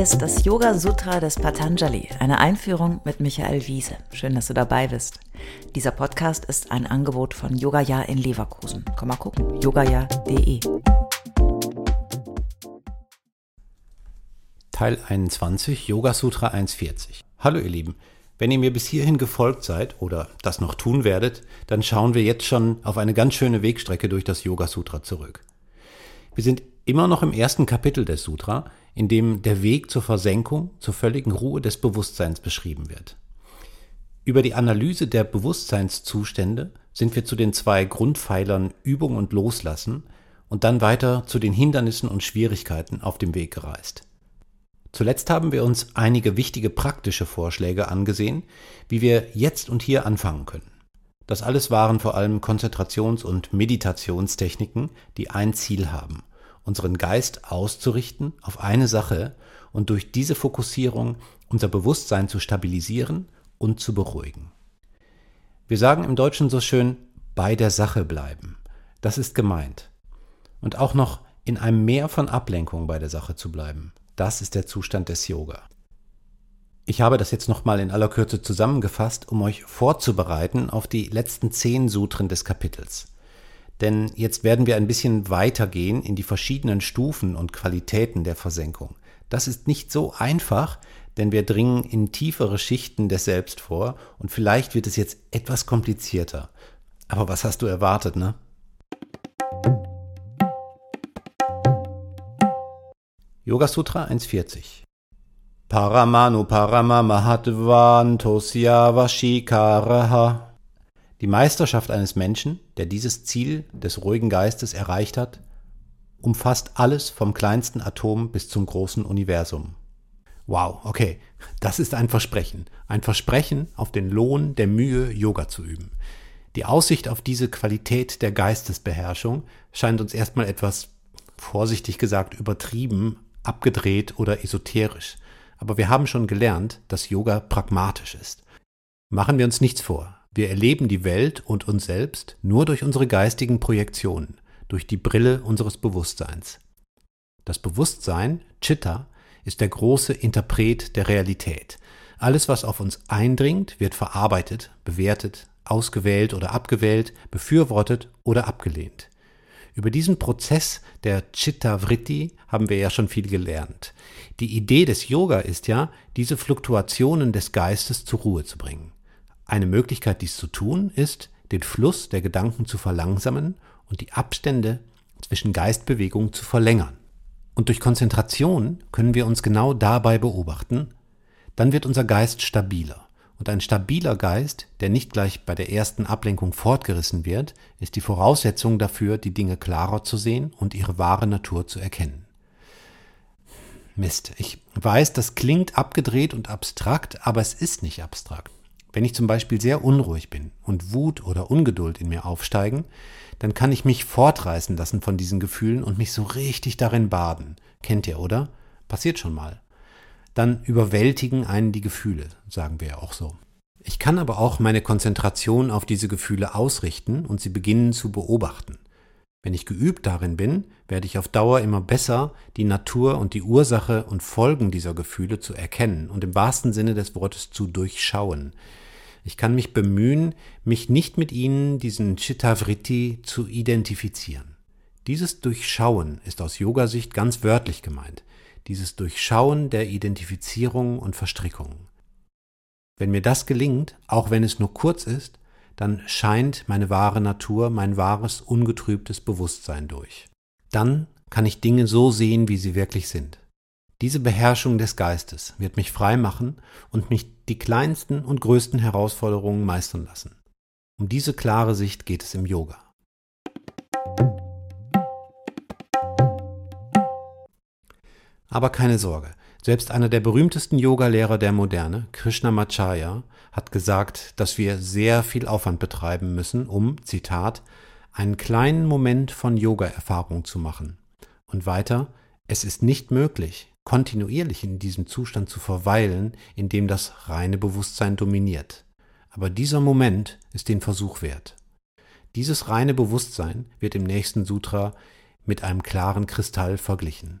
Ist das Yoga Sutra des Patanjali, eine Einführung mit Michael Wiese. Schön, dass du dabei bist. Dieser Podcast ist ein Angebot von Yogaya in Leverkusen. Komm mal gucken, yogaya.de. Teil 21, Yoga Sutra 140. Hallo ihr Lieben, wenn ihr mir bis hierhin gefolgt seid oder das noch tun werdet, dann schauen wir jetzt schon auf eine ganz schöne Wegstrecke durch das Yoga Sutra zurück. Wir sind immer noch im ersten Kapitel des Sutra, in dem der Weg zur Versenkung, zur völligen Ruhe des Bewusstseins beschrieben wird. Über die Analyse der Bewusstseinszustände sind wir zu den zwei Grundpfeilern Übung und Loslassen und dann weiter zu den Hindernissen und Schwierigkeiten auf dem Weg gereist. Zuletzt haben wir uns einige wichtige praktische Vorschläge angesehen, wie wir jetzt und hier anfangen können. Das alles waren vor allem Konzentrations- und Meditationstechniken, die ein Ziel haben, unseren Geist auszurichten auf eine Sache und durch diese Fokussierung unser Bewusstsein zu stabilisieren und zu beruhigen. Wir sagen im Deutschen so schön, bei der Sache bleiben. Das ist gemeint. Und auch noch in einem Meer von Ablenkung bei der Sache zu bleiben. Das ist der Zustand des Yoga. Ich habe das jetzt nochmal in aller Kürze zusammengefasst, um euch vorzubereiten auf die letzten zehn Sutren des Kapitels. Denn jetzt werden wir ein bisschen weitergehen in die verschiedenen Stufen und Qualitäten der Versenkung. Das ist nicht so einfach, denn wir dringen in tiefere Schichten des Selbst vor und vielleicht wird es jetzt etwas komplizierter. Aber was hast du erwartet, ne? Yoga Sutra 140 Paramanu Paramamahattvantosya Vashikaraha Die Meisterschaft eines Menschen, der dieses Ziel des ruhigen Geistes erreicht hat, umfasst alles vom kleinsten Atom bis zum großen Universum. Wow, okay, das ist ein Versprechen. Ein Versprechen auf den Lohn der Mühe, Yoga zu üben. Die Aussicht auf diese Qualität der Geistesbeherrschung scheint uns erstmal etwas, vorsichtig gesagt, übertrieben abgedreht oder esoterisch. Aber wir haben schon gelernt, dass Yoga pragmatisch ist. Machen wir uns nichts vor. Wir erleben die Welt und uns selbst nur durch unsere geistigen Projektionen, durch die Brille unseres Bewusstseins. Das Bewusstsein, Chitta, ist der große Interpret der Realität. Alles, was auf uns eindringt, wird verarbeitet, bewertet, ausgewählt oder abgewählt, befürwortet oder abgelehnt. Über diesen Prozess der Chitta Vritti haben wir ja schon viel gelernt. Die Idee des Yoga ist ja, diese Fluktuationen des Geistes zur Ruhe zu bringen. Eine Möglichkeit, dies zu tun, ist, den Fluss der Gedanken zu verlangsamen und die Abstände zwischen Geistbewegungen zu verlängern. Und durch Konzentration können wir uns genau dabei beobachten, dann wird unser Geist stabiler. Und ein stabiler Geist, der nicht gleich bei der ersten Ablenkung fortgerissen wird, ist die Voraussetzung dafür, die Dinge klarer zu sehen und ihre wahre Natur zu erkennen. Mist, ich weiß, das klingt abgedreht und abstrakt, aber es ist nicht abstrakt. Wenn ich zum Beispiel sehr unruhig bin und Wut oder Ungeduld in mir aufsteigen, dann kann ich mich fortreißen lassen von diesen Gefühlen und mich so richtig darin baden. Kennt ihr, oder? Passiert schon mal dann überwältigen einen die Gefühle, sagen wir ja auch so. Ich kann aber auch meine Konzentration auf diese Gefühle ausrichten und sie beginnen zu beobachten. Wenn ich geübt darin bin, werde ich auf Dauer immer besser, die Natur und die Ursache und Folgen dieser Gefühle zu erkennen und im wahrsten Sinne des Wortes zu durchschauen. Ich kann mich bemühen, mich nicht mit ihnen, diesen Chittavritti, zu identifizieren. Dieses Durchschauen ist aus Yoga-Sicht ganz wörtlich gemeint dieses Durchschauen der Identifizierung und Verstrickung. Wenn mir das gelingt, auch wenn es nur kurz ist, dann scheint meine wahre Natur, mein wahres, ungetrübtes Bewusstsein durch. Dann kann ich Dinge so sehen, wie sie wirklich sind. Diese Beherrschung des Geistes wird mich frei machen und mich die kleinsten und größten Herausforderungen meistern lassen. Um diese klare Sicht geht es im Yoga. Aber keine Sorge, selbst einer der berühmtesten Yogalehrer der Moderne, Krishnamacharya, hat gesagt, dass wir sehr viel Aufwand betreiben müssen, um, Zitat, einen kleinen Moment von Yoga-Erfahrung zu machen. Und weiter, es ist nicht möglich, kontinuierlich in diesem Zustand zu verweilen, in dem das reine Bewusstsein dominiert. Aber dieser Moment ist den Versuch wert. Dieses reine Bewusstsein wird im nächsten Sutra mit einem klaren Kristall verglichen.